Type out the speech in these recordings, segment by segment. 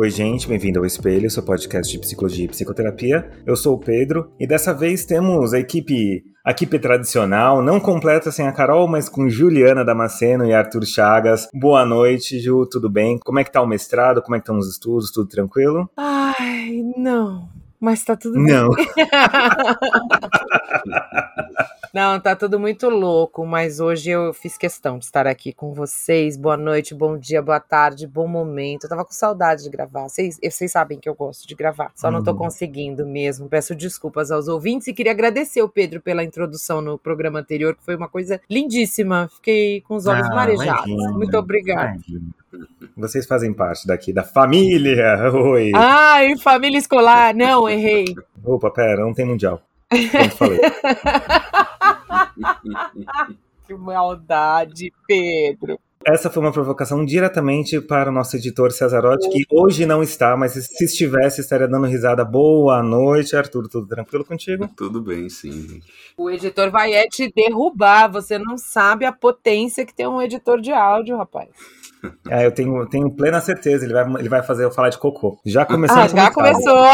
Oi, gente, bem-vindo ao Espelho, seu podcast de psicologia e psicoterapia. Eu sou o Pedro e dessa vez temos a equipe, a equipe tradicional, não completa sem a Carol, mas com Juliana Damasceno e Arthur Chagas. Boa noite, Ju, tudo bem? Como é que tá o mestrado? Como é que estão os estudos? Tudo tranquilo? Ai, não. Mas tá tudo bem. Não. Não, tá tudo muito louco, mas hoje eu fiz questão de estar aqui com vocês. Boa noite, bom dia, boa tarde, bom momento. Eu tava com saudade de gravar. Vocês, vocês sabem que eu gosto de gravar, só não tô Uhum. conseguindo mesmo. Peço desculpas aos ouvintes e queria agradecer o Pedro pela introdução no programa anterior, que foi uma coisa lindíssima. Fiquei com os olhos Ah, marejados. imagina. Muito obrigada. Vocês fazem parte daqui da família. Oi. Ai, família escolar. Não, errei. Opa, pera, não tem mundial. Pronto, falei. Que maldade, Pedro. Essa foi uma provocação diretamente para o nosso editor Cesarotti, que hoje não está, mas se estivesse, estaria dando risada. Boa noite, Arthur. Tudo tranquilo contigo? Tudo bem, sim. O editor vai é te derrubar. Você não sabe a potência que tem um editor de áudio, rapaz. É, eu tenho, tenho plena certeza. Ele vai, ele vai fazer eu falar de cocô. Já começou Ah, já começou.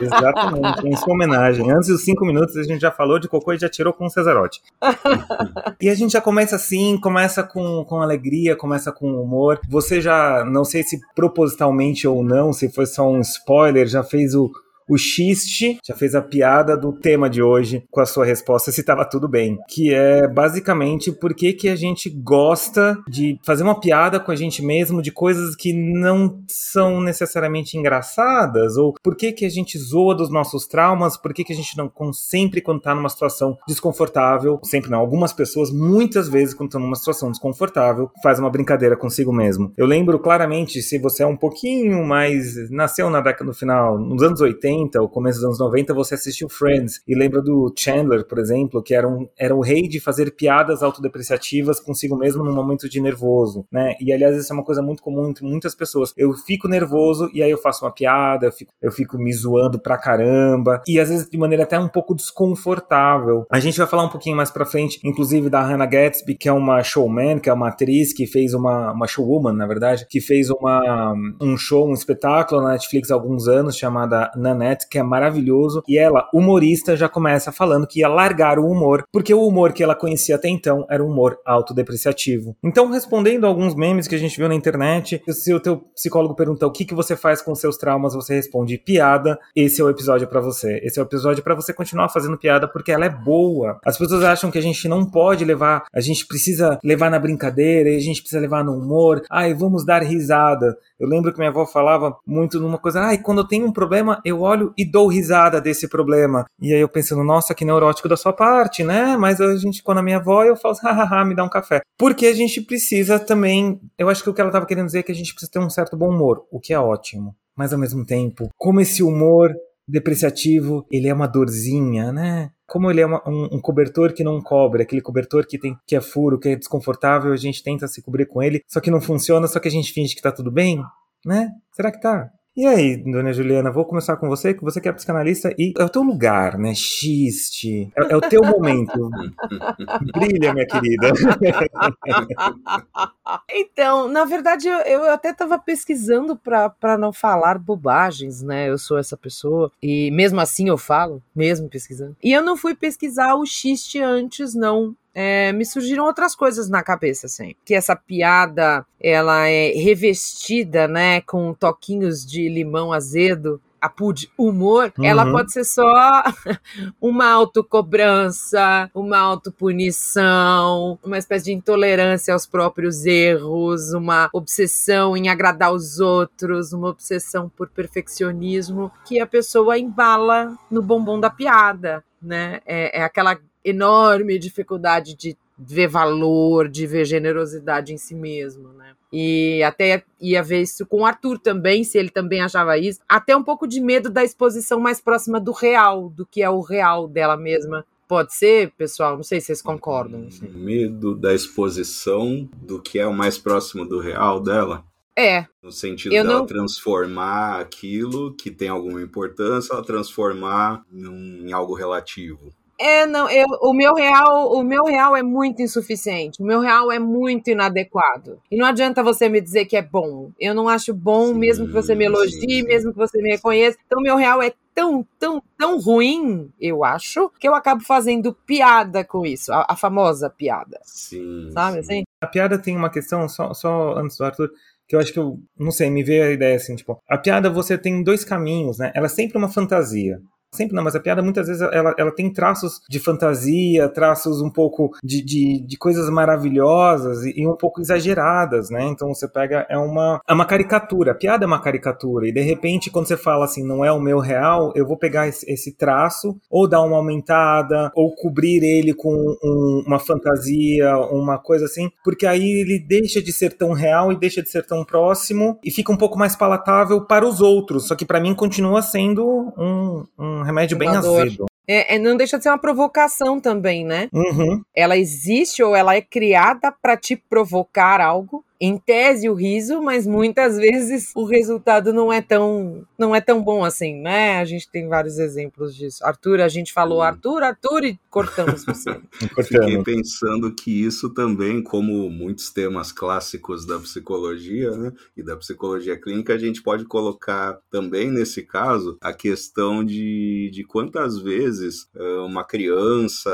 Exatamente, em sua homenagem. Antes dos cinco minutos, a gente já falou de cocô e já tirou com o Cesarotti. e a gente já começa assim, começa com, com alegria, começa com humor. Você já, não sei se propositalmente ou não, se foi só um spoiler, já fez o. O xiste já fez a piada do tema de hoje com a sua resposta se estava tudo bem. Que é basicamente por que, que a gente gosta de fazer uma piada com a gente mesmo de coisas que não são necessariamente engraçadas, ou por que, que a gente zoa dos nossos traumas, por que, que a gente não, sempre quando tá numa situação desconfortável, sempre não, algumas pessoas, muitas vezes quando estão numa situação desconfortável, faz uma brincadeira consigo mesmo. Eu lembro claramente, se você é um pouquinho mais, nasceu na década no final, nos anos 80, ou começo dos anos 90, você assistiu Friends, e lembra do Chandler, por exemplo, que era, um, era o rei de fazer piadas autodepreciativas consigo mesmo num momento de nervoso, né? E aliás, isso é uma coisa muito comum entre muitas pessoas. Eu fico nervoso e aí eu faço uma piada, eu fico, eu fico me zoando pra caramba, e às vezes de maneira até um pouco desconfortável. A gente vai falar um pouquinho mais pra frente, inclusive da Hannah Gatsby, que é uma showman, que é uma atriz que fez uma, uma showwoman, na verdade, que fez uma, um show, um espetáculo na Netflix há alguns anos, chamada Nanette, que é maravilhoso, e ela, humorista, já começa falando que ia largar o humor, porque o humor que ela conhecia até então era um humor autodepreciativo. Então, respondendo a alguns memes que a gente viu na internet, se o teu psicólogo pergunta o que, que você faz com seus traumas, você responde piada, esse é o episódio pra você. Esse é o episódio pra você continuar fazendo piada, porque ela é boa. As pessoas acham que a gente não pode levar, a gente precisa levar na brincadeira, a gente precisa levar no humor, ai, vamos dar risada. Eu lembro que minha avó falava muito numa coisa, ai, quando eu tenho um problema, eu olho e dou risada desse problema. E aí eu pensando, nossa, que neurótico da sua parte, né? Mas a gente, quando a minha avó, eu falo, hahaha, me dá um café. Porque a gente precisa também, eu acho que o que ela estava querendo dizer é que a gente precisa ter um certo bom humor, o que é ótimo. Mas ao mesmo tempo, como esse humor depreciativo, ele é uma dorzinha, né? Como ele é uma- um, um cobertor que não cobre, aquele cobertor que tem que é furo, que é desconfortável, a gente tenta se cobrir com ele, só que não funciona, só que a gente finge que tá tudo bem, né? Será que tá? E aí, dona Juliana, vou começar com você, que você que é psicanalista e é o teu lugar, né? Xiste. É, é o teu momento. Brilha, minha querida. Então, na verdade, eu, eu até estava pesquisando para não falar bobagens, né? Eu sou essa pessoa. E mesmo assim eu falo, mesmo pesquisando. E eu não fui pesquisar o xiste antes, não. É, me surgiram outras coisas na cabeça, assim. Que essa piada, ela é revestida, né, com toquinhos de limão azedo. A pude humor, ela Uhum. pode ser só uma autocobrança, uma autopunição, uma espécie de intolerância aos próprios erros, uma obsessão em agradar os outros, uma obsessão por perfeccionismo que a pessoa embala no bombom da piada, né? É, é aquela enorme dificuldade de ver valor, de ver generosidade em si mesmo, né? E até ia ver isso com o Arthur também, se ele também achava isso. Até um pouco de medo da exposição mais próxima do real, do que é o real dela mesma. Pode ser, pessoal? Não sei se vocês concordam. Medo da exposição do que é o mais próximo do real dela. É, No sentido Eu dela não- transformar aquilo que tem alguma importância, ela transformar em algo relativo. É, não, eu, o meu real, o meu real é muito insuficiente. O meu real é muito inadequado. E não adianta você me dizer que é bom. Eu não acho bom, sim, mesmo que você me elogie, sim, sim. mesmo que você me reconheça. Então, o meu real é tão, tão, tão ruim, eu acho, que eu acabo fazendo piada com isso. A, a famosa piada. Sim. Sabe assim? A piada tem uma questão, só, só antes do Arthur que eu acho que eu não sei, me veio a ideia assim, tipo, a piada você tem dois caminhos, né? Ela é sempre uma fantasia sempre não, mas a piada muitas vezes ela, ela tem traços de fantasia, traços um pouco de, de, de coisas maravilhosas e, e, um pouco exageradas, né? Então você pega, é uma, é uma caricatura, a piada é uma caricatura, e de repente quando você fala assim, não é o meu real, eu vou pegar esse, esse traço, ou dar uma aumentada, ou cobrir ele com um, uma fantasia, uma coisa assim, porque aí ele deixa de ser tão real e deixa de ser tão próximo e fica um pouco mais palatável para os outros, só que para mim continua sendo um, um remédio bem azedo. É, é, não deixa de ser uma provocação também, né? Uhum. Ela existe ou ela é criada para te provocar algo, em tese o riso, mas muitas vezes o resultado não é tão não é tão bom assim, né? A gente tem vários exemplos disso. Arthur, a gente falou hum. Arthur, Arthur e cortamos você. Fiquei pensando que isso também, como muitos temas clássicos da psicologia, né, e da psicologia clínica, a gente pode colocar também nesse caso a questão de, de quantas vezes uma criança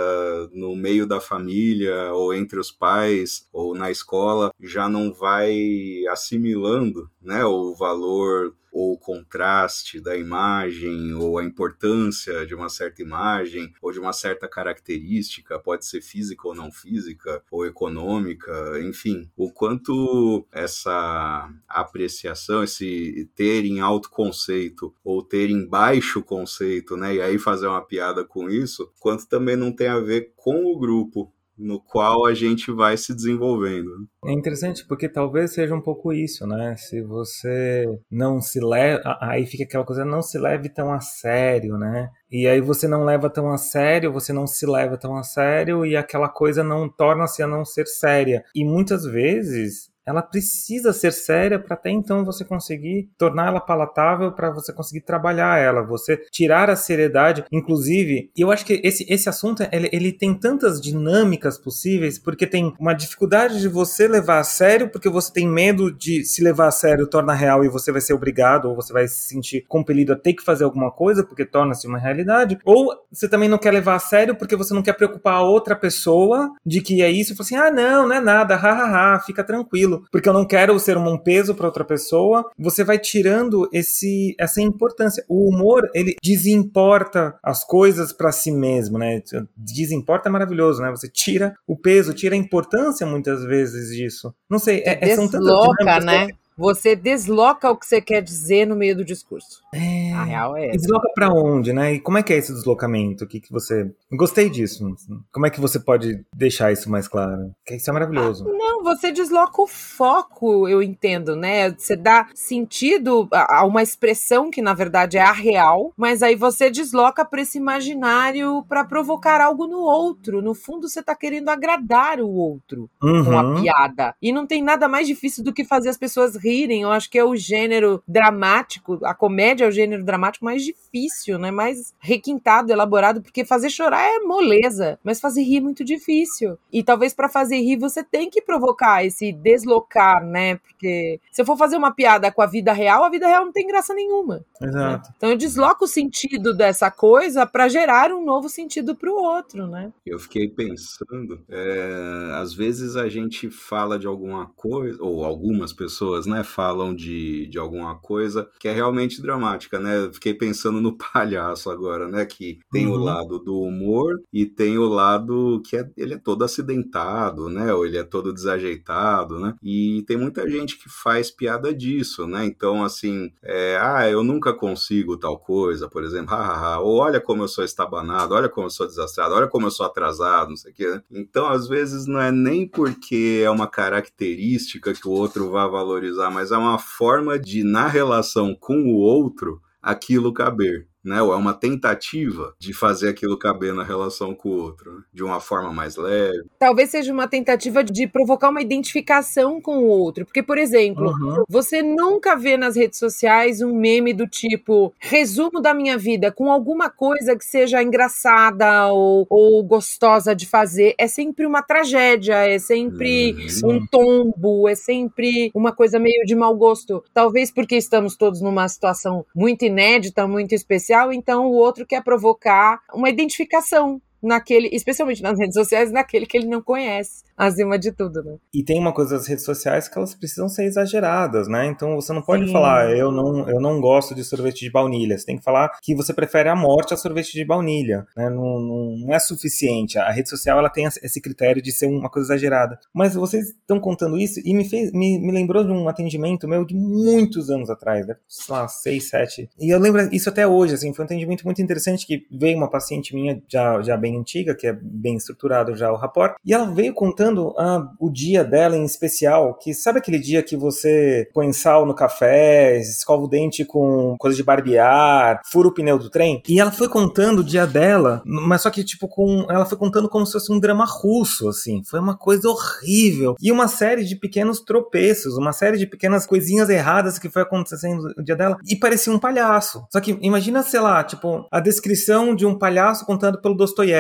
no meio da família ou entre os pais ou na escola já não vai assimilando né, o valor ou o contraste da imagem, ou a importância de uma certa imagem, ou de uma certa característica, pode ser física ou não física, ou econômica, enfim, o quanto essa apreciação, esse ter em alto conceito ou ter em baixo conceito, né, e aí fazer uma piada com isso, quanto também não tem a ver com o grupo, no qual a gente vai se desenvolvendo. É interessante porque talvez seja um pouco isso, né? Se você não se leva, aí fica aquela coisa, não se leve tão a sério, né? E aí você não leva tão a sério, você não se leva tão a sério e aquela coisa não torna-se a não ser séria. E muitas vezes ela precisa ser séria para até então você conseguir torná-la palatável para você conseguir trabalhar ela, você tirar a seriedade, inclusive, eu acho que esse, esse assunto ele, ele tem tantas dinâmicas possíveis, porque tem uma dificuldade de você levar a sério, porque você tem medo de se levar a sério torna real e você vai ser obrigado ou você vai se sentir compelido a ter que fazer alguma coisa porque torna-se uma realidade, ou você também não quer levar a sério porque você não quer preocupar a outra pessoa de que é isso e fala assim: "Ah, não, não é nada, hahaha, fica tranquilo" porque eu não quero ser um peso para outra pessoa, você vai tirando esse essa importância. O humor, ele desimporta as coisas para si mesmo, né? Desimporta é maravilhoso, né? Você tira o peso, tira a importância muitas vezes disso. Não sei, é, é, são tantas né? Você desloca o que você quer dizer no meio do discurso. É... A real é essa. Desloca para onde, né? E como é que é esse deslocamento? O que, que você. Gostei disso. Como é que você pode deixar isso mais claro? Que isso é maravilhoso. Ah, não, você desloca o foco, eu entendo, né? Você dá sentido a uma expressão que na verdade é a real, mas aí você desloca para esse imaginário para provocar algo no outro. No fundo, você tá querendo agradar o outro uhum. com a uhum. piada. E não tem nada mais difícil do que fazer as pessoas rirem rirem. Eu acho que é o gênero dramático, a comédia é o gênero dramático mais difícil, né? Mais requintado, elaborado, porque fazer chorar é moleza, mas fazer rir é muito difícil. E talvez para fazer rir você tem que provocar esse deslocar, né? Porque se eu for fazer uma piada com a vida real, a vida real não tem graça nenhuma. Exato. Né? Então eu desloco o sentido dessa coisa para gerar um novo sentido para o outro, né? Eu fiquei pensando, é, às vezes a gente fala de alguma coisa, ou algumas pessoas, né? Falam de, de alguma coisa que é realmente dramática, né? Fiquei pensando no palhaço agora, né? Que tem uhum. o lado do humor e tem o lado que é, ele é todo acidentado, né? Ou ele é todo desajeitado, né? E tem muita gente que faz piada disso, né? Então, assim, é, ah, eu nunca consigo tal coisa, por exemplo, hahaha, ou olha como eu sou estabanado, olha como eu sou desastrado, olha como eu sou atrasado, não sei o quê, né? Então, às vezes, não é nem porque é uma característica que o outro vai valorizar mas é uma forma de, na relação com o outro, aquilo caber. Né? Ou é uma tentativa de fazer aquilo caber na relação com o outro, né? de uma forma mais leve. Talvez seja uma tentativa de provocar uma identificação com o outro. Porque, por exemplo, uhum. você nunca vê nas redes sociais um meme do tipo resumo da minha vida com alguma coisa que seja engraçada ou, ou gostosa de fazer. É sempre uma tragédia, é sempre uhum. um tombo, é sempre uma coisa meio de mau gosto. Talvez porque estamos todos numa situação muito inédita, muito especial, então o outro quer provocar uma identificação naquele, especialmente nas redes sociais, naquele que ele não conhece acima de tudo, né? E tem uma coisa das redes sociais que elas precisam ser exageradas, né? Então você não pode Sim. falar, eu não, eu não gosto de sorvete de baunilha. Você tem que falar que você prefere a morte a sorvete de baunilha, né? Não, não, não é suficiente. A rede social ela tem esse critério de ser uma coisa exagerada. Mas vocês estão contando isso e me fez, me, me lembrou de um atendimento meu de muitos anos atrás, né? sei lá, seis, sete. E eu lembro isso até hoje, assim, foi um atendimento muito interessante que veio uma paciente minha já, já bem antiga, que é bem estruturado já o rapport, e ela veio contando contando ah, o dia dela em especial, que sabe aquele dia que você põe sal no café, escova o dente com coisa de barbear, fura o pneu do trem? E ela foi contando o dia dela, mas só que tipo com ela foi contando como se fosse um drama russo, assim. Foi uma coisa horrível. E uma série de pequenos tropeços, uma série de pequenas coisinhas erradas que foi acontecendo no dia dela e parecia um palhaço. Só que imagina, sei lá, tipo, a descrição de um palhaço contado pelo Dostoiévski,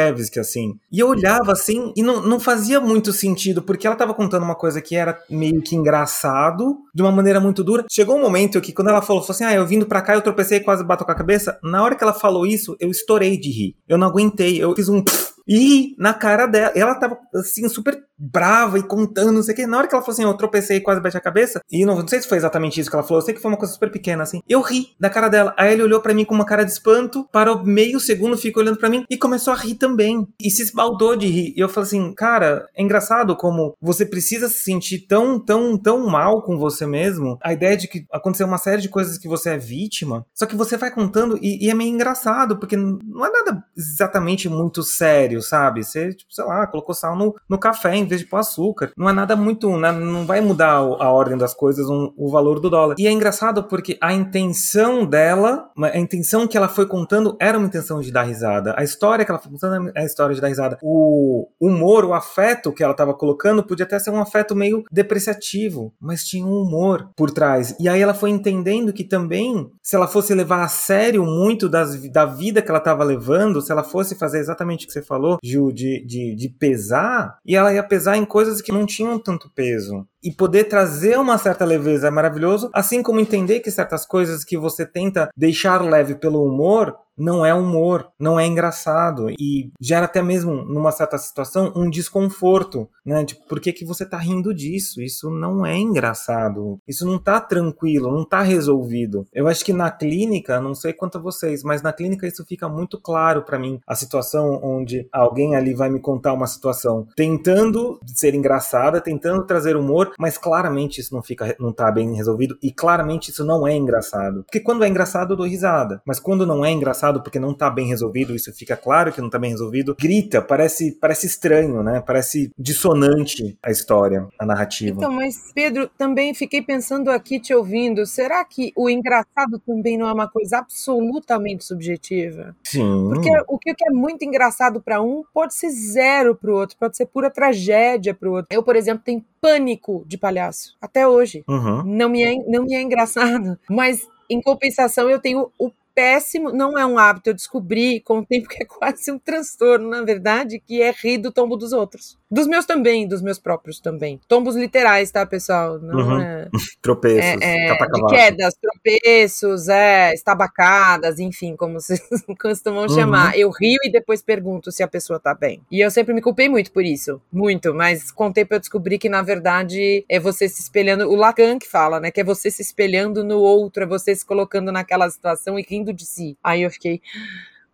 assim. E eu olhava assim e não, não fazia muito sentido, porque ela tava contando uma coisa que era meio que engraçado, de uma maneira muito dura. Chegou um momento que quando ela falou, falou assim, ah, eu vindo pra cá, eu tropecei e quase bato com a cabeça. Na hora que ela falou isso, eu estourei de rir. Eu não aguentei, eu fiz um... E na cara dela, ela tava assim, super brava e contando, não sei o que. Na hora que ela falou assim, eu tropecei e quase bati a cabeça, e não, não sei se foi exatamente isso que ela falou, eu sei que foi uma coisa super pequena, assim. Eu ri da cara dela. Aí ele olhou para mim com uma cara de espanto, parou meio segundo, ficou olhando para mim e começou a rir também. E se esbaldou de rir. E eu falei assim, cara, é engraçado como você precisa se sentir tão, tão, tão mal com você mesmo. A ideia de que aconteceu uma série de coisas que você é vítima, só que você vai contando e, e é meio engraçado, porque não é nada exatamente muito sério, sabe? Você, tipo, sei lá, colocou sal no, no café em de pôr açúcar. Não é nada muito. Né? Não vai mudar a ordem das coisas, o valor do dólar. E é engraçado porque a intenção dela, a intenção que ela foi contando era uma intenção de dar risada. A história que ela foi contando é a história de dar risada. O humor, o afeto que ela estava colocando podia até ser um afeto meio depreciativo, mas tinha um humor por trás. E aí ela foi entendendo que também, se ela fosse levar a sério muito das, da vida que ela estava levando, se ela fosse fazer exatamente o que você falou, Gil, de, de, de pesar, e ela ia pesar pesar em coisas que não tinham tanto peso e poder trazer uma certa leveza é maravilhoso, assim como entender que certas coisas que você tenta deixar leve pelo humor não é humor, não é engraçado e gera até mesmo numa certa situação um desconforto, né? Tipo, por que, que você tá rindo disso? Isso não é engraçado. Isso não tá tranquilo, não tá resolvido. Eu acho que na clínica, não sei quanto a vocês, mas na clínica isso fica muito claro para mim. A situação onde alguém ali vai me contar uma situação tentando ser engraçada, tentando trazer humor, mas claramente isso não fica, não tá bem resolvido e claramente isso não é engraçado. Porque quando é engraçado eu dou risada, mas quando não é engraçado porque não tá bem resolvido, isso fica claro que não tá bem resolvido, grita, parece, parece estranho, né? Parece dissonante a história, a narrativa. Então, mas Pedro, também fiquei pensando aqui te ouvindo, será que o engraçado também não é uma coisa absolutamente subjetiva? Sim. Porque o que é muito engraçado para um pode ser zero para o outro, pode ser pura tragédia para o outro. Eu, por exemplo, tenho pânico de palhaço. Até hoje. Uhum. Não, me é, não me é engraçado. Mas, em compensação, eu tenho o péssimo, não é um hábito, eu descobri com o tempo que é quase um transtorno, na verdade, que é rir do tombo dos outros. Dos meus também, dos meus próprios também. Tombos literais, tá, pessoal? Não uhum. é. tropeços, é, é, de quedas, tropeços, é, estabacadas, enfim, como vocês costumam uhum. chamar. Eu rio e depois pergunto se a pessoa tá bem. E eu sempre me culpei muito por isso. Muito, mas com o tempo eu descobri que, na verdade, é você se espelhando. O Lacan que fala, né? Que é você se espelhando no outro, é você se colocando naquela situação e rindo de si. Aí eu fiquei.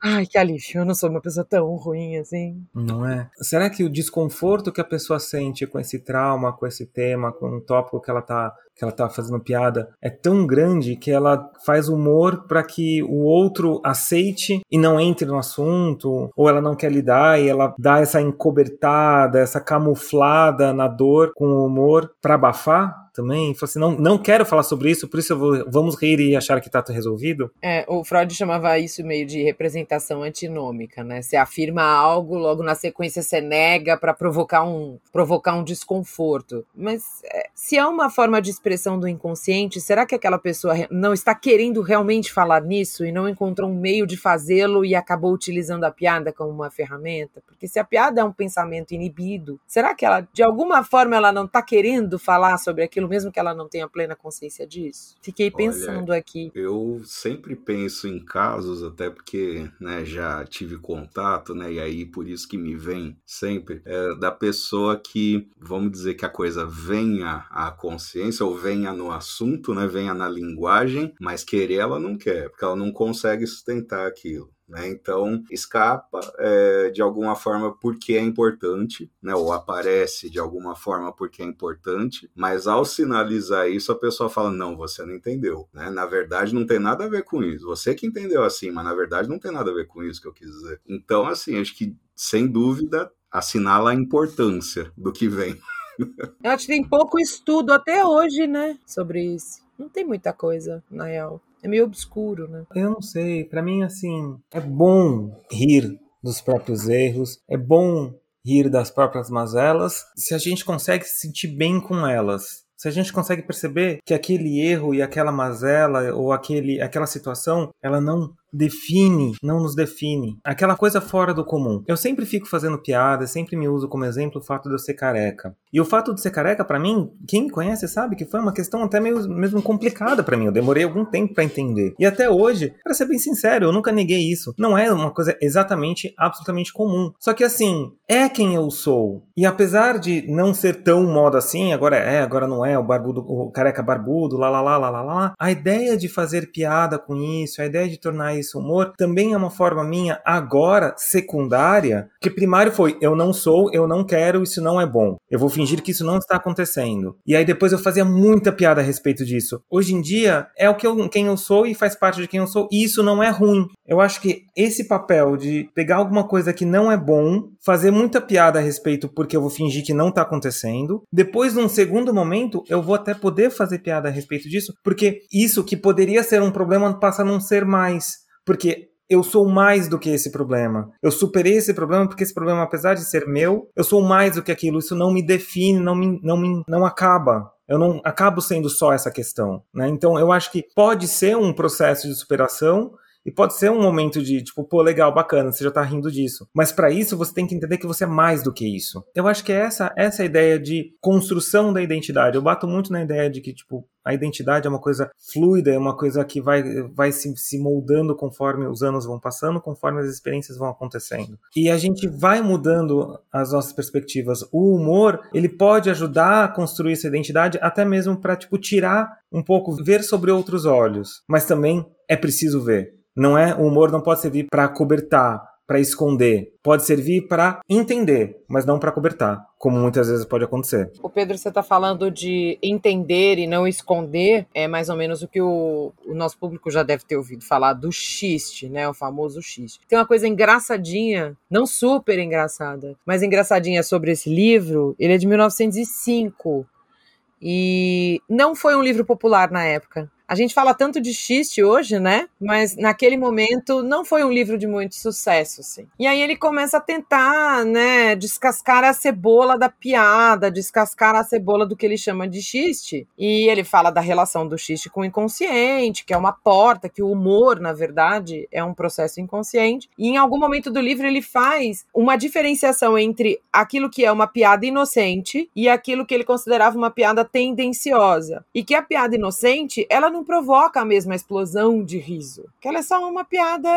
Ai, que alívio, eu não sou uma pessoa tão ruim assim. Não é? Será que o desconforto que a pessoa sente com esse trauma, com esse tema, com o tópico que ela tá que ela tá fazendo piada é tão grande que ela faz humor para que o outro aceite e não entre no assunto, ou ela não quer lidar e ela dá essa encobertada, essa camuflada na dor com o humor para abafar? também? Falou assim, não, não quero falar sobre isso, por isso vou, vamos rir e achar que tá tudo resolvido? É, o Freud chamava isso meio de representação antinômica, né? Você afirma algo, logo na sequência você nega para provocar um, provocar um desconforto. Mas é, se é uma forma de expressão do inconsciente, será que aquela pessoa não está querendo realmente falar nisso e não encontrou um meio de fazê-lo e acabou utilizando a piada como uma ferramenta? Porque se a piada é um pensamento inibido, será que ela, de alguma forma, ela não está querendo falar sobre aquilo, mesmo que ela não tenha plena consciência disso? Fiquei pensando Olha, aqui. Eu sempre penso em casos, até porque né, já tive contato, né, e aí por isso que me vem sempre, é, da pessoa que, vamos dizer que a coisa venha à consciência ou venha no assunto, né, venha na linguagem, mas querer ela não quer, porque ela não consegue sustentar aquilo. Né? Então, escapa é, de alguma forma porque é importante, né? ou aparece de alguma forma porque é importante, mas ao sinalizar isso, a pessoa fala: Não, você não entendeu. Né? Na verdade, não tem nada a ver com isso. Você que entendeu assim, mas na verdade não tem nada a ver com isso que eu quis dizer. Então, assim, acho que sem dúvida assinala a importância do que vem. Eu acho que tem pouco estudo até hoje, né, sobre isso. Não tem muita coisa, na real é meio obscuro, né? Eu não sei. Para mim, assim, é bom rir dos próprios erros, é bom rir das próprias mazelas, se a gente consegue se sentir bem com elas. Se a gente consegue perceber que aquele erro e aquela mazela ou aquele, aquela situação, ela não define, não nos define. Aquela coisa fora do comum. Eu sempre fico fazendo piada, sempre me uso como exemplo o fato de eu ser careca. E o fato de ser careca, para mim, quem me conhece sabe que foi uma questão até meio, mesmo complicada para mim. Eu demorei algum tempo para entender. E até hoje, para ser bem sincero, eu nunca neguei isso. Não é uma coisa exatamente, absolutamente comum. Só que assim, é quem eu sou. E apesar de não ser tão moda assim, agora é, agora não é, o barbudo, o careca barbudo, lá lá lá lá lá lá, a ideia de fazer piada com isso, a ideia de tornar isso humor, também é uma forma minha agora secundária, que primário foi eu não sou, eu não quero, isso não é bom. Eu vou fingir que isso não está acontecendo. E aí depois eu fazia muita piada a respeito disso. Hoje em dia é o que eu, quem eu sou e faz parte de quem eu sou, e isso não é ruim. Eu acho que esse papel de pegar alguma coisa que não é bom, fazer muita piada a respeito porque eu vou fingir que não está acontecendo, depois num segundo momento eu vou até poder fazer piada a respeito disso, porque isso que poderia ser um problema passa a não ser mais. Porque eu sou mais do que esse problema. Eu superei esse problema porque esse problema, apesar de ser meu, eu sou mais do que aquilo. Isso não me define, não me, não me, não acaba. Eu não acabo sendo só essa questão, né? Então eu acho que pode ser um processo de superação, e pode ser um momento de, tipo, pô, legal, bacana, você já tá rindo disso. Mas para isso você tem que entender que você é mais do que isso. Eu acho que é essa, essa ideia de construção da identidade. Eu bato muito na ideia de que, tipo, a identidade é uma coisa fluida, é uma coisa que vai, vai se, se moldando conforme os anos vão passando, conforme as experiências vão acontecendo. E a gente vai mudando as nossas perspectivas. O humor, ele pode ajudar a construir essa identidade, até mesmo para tipo, tirar um pouco, ver sobre outros olhos. Mas também é preciso ver. Não é, o humor não pode servir para cobertar, para esconder. Pode servir para entender, mas não para cobertar, como muitas vezes pode acontecer. O Pedro, você está falando de entender e não esconder, é mais ou menos o que o, o, nosso público já deve ter ouvido falar do xiste, né? O famoso xiste. Tem uma coisa engraçadinha, não super engraçada, mas engraçadinha sobre esse livro. Ele é de 1905 e não foi um livro popular na época. A gente fala tanto de xiste hoje, né? Mas naquele momento não foi um livro de muito sucesso, assim. E aí ele começa a tentar, né, descascar a cebola da piada, descascar a cebola do que ele chama de xiste. E ele fala da relação do xiste com o inconsciente, que é uma porta, que o humor, na verdade, é um processo inconsciente. E em algum momento do livro ele faz uma diferenciação entre aquilo que é uma piada inocente e aquilo que ele considerava uma piada tendenciosa. E que a piada inocente, ela não provoca a mesma explosão de riso. Que ela é só uma piada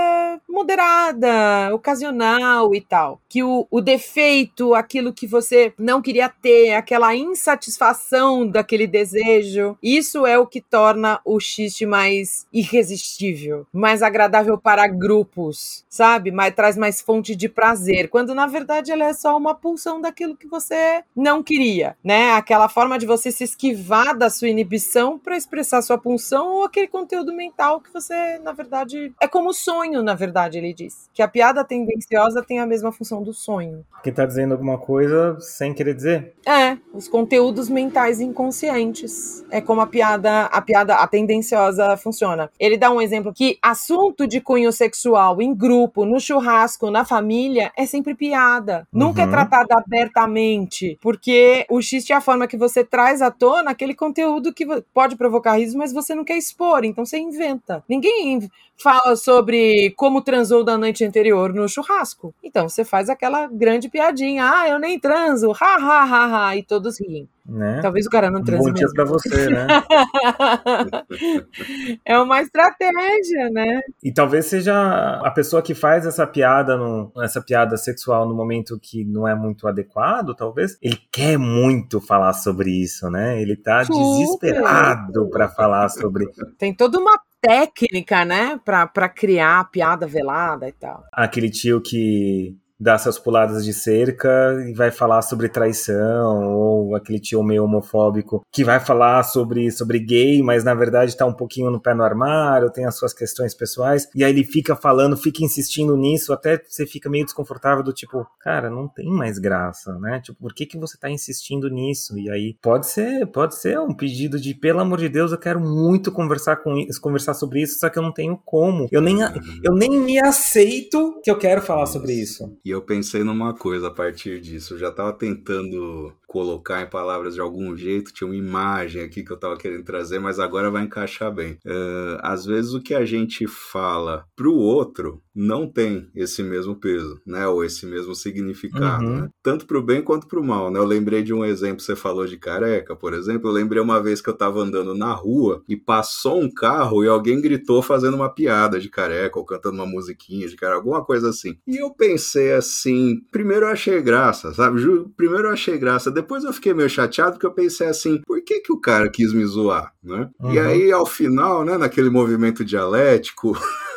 moderada, ocasional e tal. Que o, o defeito, aquilo que você não queria ter, aquela insatisfação daquele desejo, isso é o que torna o xiste mais irresistível, mais agradável para grupos, sabe? Mas traz mais fonte de prazer, quando na verdade ela é só uma pulsão daquilo que você não queria, né? Aquela forma de você se esquivar da sua inibição para expressar sua pulsão discussão ou aquele conteúdo mental que você, na verdade, é como sonho, na verdade, ele diz. Que a piada tendenciosa tem a mesma função do sonho. Que tá dizendo alguma coisa sem querer dizer? É, os conteúdos mentais inconscientes. É como a piada, a piada, a tendenciosa funciona. Ele dá um exemplo que assunto de cunho sexual em grupo, no churrasco, na família, é sempre piada. Uhum. Nunca é uhum. tratado abertamente, porque o xiste é a forma que você traz à tona aquele conteúdo que pode provocar riso, mas você não quer expor, então você inventa. Ninguém fala sobre como transou da noite anterior no churrasco. Então você faz aquela grande piadinha, ah, eu nem transo, ha ha ha ha, e todos riem. Né? Talvez o cara não transe um Bom mesmo. pra você, né? é uma estratégia, né? E talvez seja a pessoa que faz essa piada, no, essa piada sexual no momento que não é muito adequado, talvez, ele quer muito falar sobre isso, né? Ele tá Super. desesperado para falar sobre. Tem toda uma técnica, né, para criar piada velada e tal. Aquele tio que dá essas puladas de cerca e vai falar sobre traição, ou aquele tio meio homofóbico que vai falar sobre, sobre gay, mas na verdade tá um pouquinho no pé no armário, tem as suas questões pessoais, e aí ele fica falando, fica insistindo nisso, até você fica meio desconfortável do tipo, cara, não tem mais graça, né? Tipo, por que que você tá insistindo nisso? E aí pode ser, pode ser um pedido de, pelo amor de Deus, eu quero muito conversar com isso, conversar sobre isso, só que eu não tenho como. Eu nem, eu nem me aceito que eu quero falar sobre isso. E eu pensei numa coisa a partir disso. Eu já estava tentando colocar em palavras de algum jeito, tinha uma imagem aqui que eu estava querendo trazer, mas agora vai encaixar bem. Uh, às vezes o que a gente fala para o outro não tem esse mesmo peso, né? Ou esse mesmo significado, uhum. né? Tanto para o bem quanto para o mal, né? Eu lembrei de um exemplo, você falou de careca, por exemplo. Eu lembrei uma vez que eu estava andando na rua e passou um carro e alguém gritou fazendo uma piada de careca ou cantando uma musiquinha de cara, alguma coisa assim. E eu pensei assim, primeiro eu achei graça, sabe? Primeiro eu achei graça depois eu fiquei meio chateado porque eu pensei assim, por que que o cara quis me zoar, né? Uhum. E aí, ao final, né, naquele movimento dialético...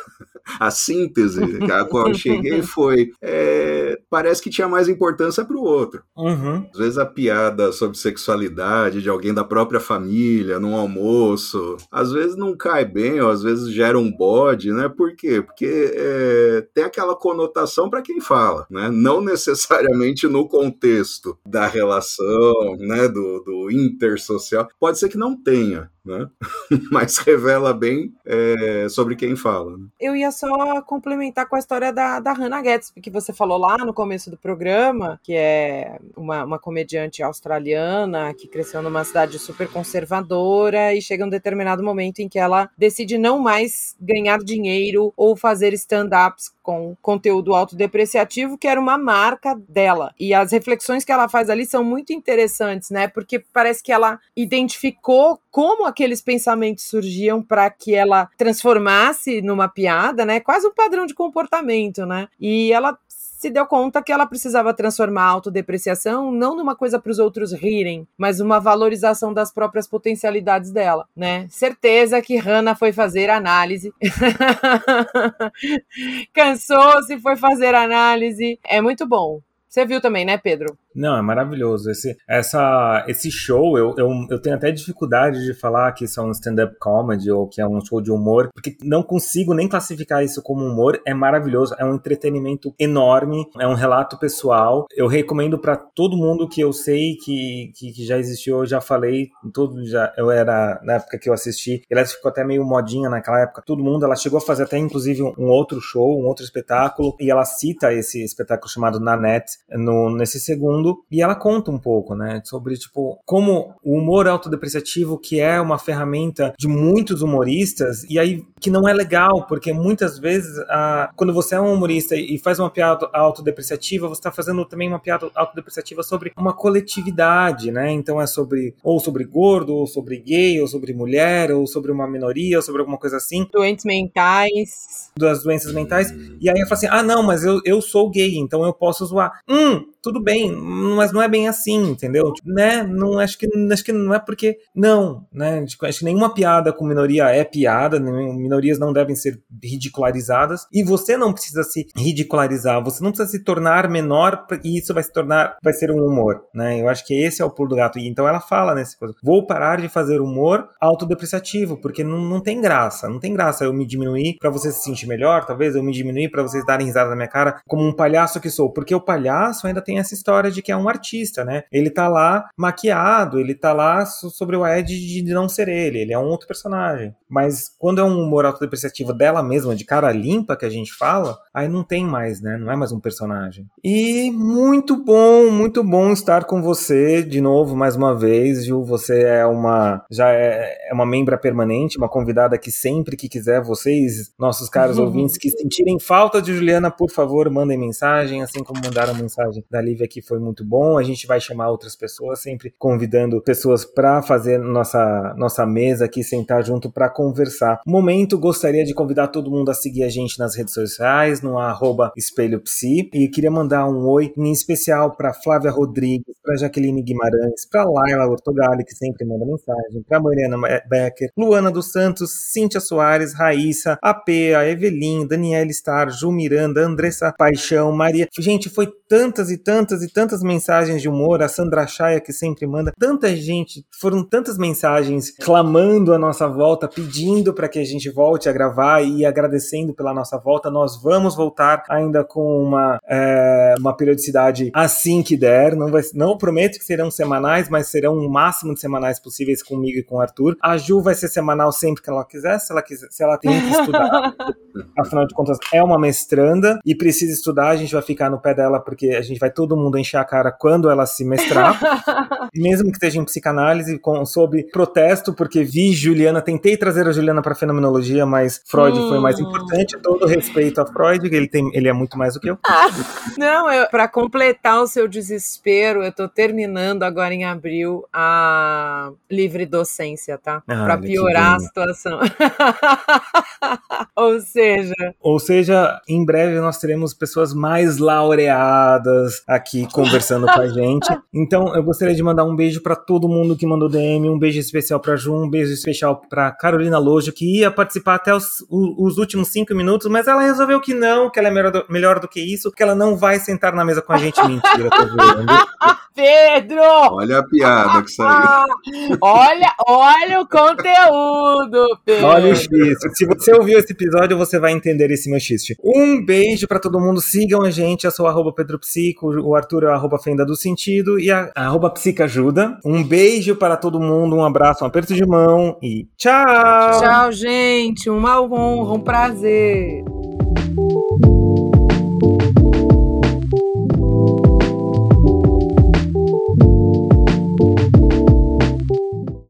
a síntese a qual eu cheguei foi: é, parece que tinha mais importância para o outro. Uhum. Às vezes a piada sobre sexualidade de alguém da própria família, num almoço, às vezes não cai bem, ou às vezes gera um bode, né? Por quê? Porque é, tem aquela conotação para quem fala, né? Não necessariamente no contexto da relação, né? Do, do intersocial. Pode ser que não tenha, né? Mas revela bem é, sobre quem fala. Né? Eu ia só complementar com a história da, da Hannah Gatsby, que você falou lá no começo do programa, que é uma, uma comediante australiana que cresceu numa cidade super conservadora e chega um determinado momento em que ela decide não mais ganhar dinheiro ou fazer stand-ups com conteúdo autodepreciativo, que era uma marca dela. E as reflexões que ela faz ali são muito interessantes, né? Porque parece que ela identificou como aqueles pensamentos surgiam para que ela transformasse numa piada, né? Quase um padrão de comportamento, né? E ela se deu conta que ela precisava transformar a autodepreciação não numa coisa para os outros rirem, mas uma valorização das próprias potencialidades dela, né? Certeza que Hannah foi fazer análise. Cansou-se, foi fazer análise. É muito bom. Você viu também, né, Pedro? Não, é maravilhoso. Esse, essa, esse show, eu, eu, eu tenho até dificuldade de falar que isso é um stand-up comedy ou que é um show de humor, porque não consigo nem classificar isso como humor. É maravilhoso, é um entretenimento enorme, é um relato pessoal. Eu recomendo para todo mundo que eu sei que, que, que, já existiu, eu já falei, todo já eu era na época que eu assisti. Ela ficou até meio modinha naquela época. Todo mundo, ela chegou a fazer até inclusive um, um outro show, um outro espetáculo, e ela cita esse espetáculo chamado Nanette no, nesse segundo mundo e ela conta um pouco, né, sobre tipo como o humor autodepreciativo que é uma ferramenta de muitos humoristas e aí que não é legal porque muitas vezes a, quando você é um humorista e faz uma piada autodepreciativa você está fazendo também uma piada autodepreciativa sobre uma coletividade, né? Então é sobre ou sobre gordo, ou sobre gay, ou sobre mulher, ou sobre uma minoria, ou sobre alguma coisa assim. Doentes mentais. Das doenças mentais. E aí eu falo assim: ah, não, mas eu, eu sou gay, então eu posso zoar. Hum, tudo bem, mas não é bem assim, entendeu? Tipo, né? Não acho que acho que não é porque não, né? Tipo, acho que nenhuma piada com minoria é piada, minorias não devem ser ridicularizadas e você não precisa se ridicularizar, você não precisa se tornar menor e isso vai se tornar vai ser um humor, né? Eu acho que esse é o pulo do gato. E então ela fala nesse coisa, vou parar de fazer humor autodepreciativo, porque não, não tem graça, não tem graça eu me diminuir para você se sentir melhor, talvez eu me diminuir para vocês darem risada na minha cara como um palhaço que sou, porque o palhaço ainda tem essa história de que é um artista, né? Ele tá lá maquiado, ele tá lá sobre o Ed de não ser ele, ele é um outro personagem. Mas quando é um humor autodepreciativo dela mesma, de cara limpa que a gente fala, aí não tem mais, né? Não é mais um personagem. E muito bom, muito bom estar com você de novo mais uma vez, Ju. Você é uma já é, é uma membra permanente, uma convidada que sempre que quiser vocês, nossos caros uhum. ouvintes que sentirem falta de Juliana, por favor, mandem mensagem, assim como mandaram mensagem da Lívia que foi muito bom. A gente vai chamar outras pessoas, sempre convidando pessoas para fazer nossa nossa mesa aqui, sentar junto para conversar. Momento, gostaria de convidar todo mundo a seguir a gente nas redes sociais, no arroba Espelho Psi. E queria mandar um oi em especial para Flávia Rodrigues, para Jaqueline Guimarães, para Laila Ortogali, que sempre manda mensagem, para Mariana Becker, Luana dos Santos, Cíntia Soares, Raíssa, AP, a Evelyn, Daniela Star, Ju Miranda, Andressa Paixão, Maria. Gente, foi tantas e tantas e tantas mensagens de humor, a Sandra Chaia que sempre manda, tanta gente, foram tantas mensagens clamando a nossa volta, pedindo para que a gente volte a gravar e agradecendo pela nossa volta. Nós vamos voltar ainda com uma, é, uma periodicidade assim que der. Não, vai, não prometo que serão semanais, mas serão o máximo de semanais possíveis comigo e com o Arthur. A Ju vai ser semanal sempre que ela quiser, se ela, quiser, se ela tem que estudar. Afinal de contas, é uma mestranda e precisa estudar, a gente vai ficar no pé dela porque a gente vai todo mundo encher a cara quando ela se mestrar. Mesmo que esteja em psicanálise, com, sob protesto, porque vi Juliana, tentei trazer a Juliana para fenomenologia, mas Freud hum. foi mais hum. importante. Todo respeito a Freud, ele, tem, ele é muito mais do que eu. Ah, não, para completar o seu desespero, eu tô terminando agora em abril a livre docência, tá? Ah, para piorar a situação. Ou seja. Ou seja, em breve nós teremos pessoas mais laureadas aqui conversando com a gente. Então, eu gostaria de mandar um beijo para todo mundo que mandou DM, um beijo especial para Ju, um beijo especial para Carolina Lojo, que ia participar até os, os, últimos cinco minutos, mas ela resolveu que não, que ela é melhor do, melhor do que isso, que ela não vai sentar na mesa com a gente. Mentira, tô zoando. Pedro! Olha a piada que saiu. olha, olha o conteúdo, Pedro. Olha o xiste. Se você ouviu esse episódio, você vai entender esse meu xiste. Um beijo para todo mundo. Sigam a gente. Eu sou arroba Pedro Psico, o Arthur é arroba Fenda do Sentido e a, a arroba Psicajuda. Um beijo para todo mundo, um abraço, um aperto de mão e tchau! Tchau, gente! Uma honra, um prazer!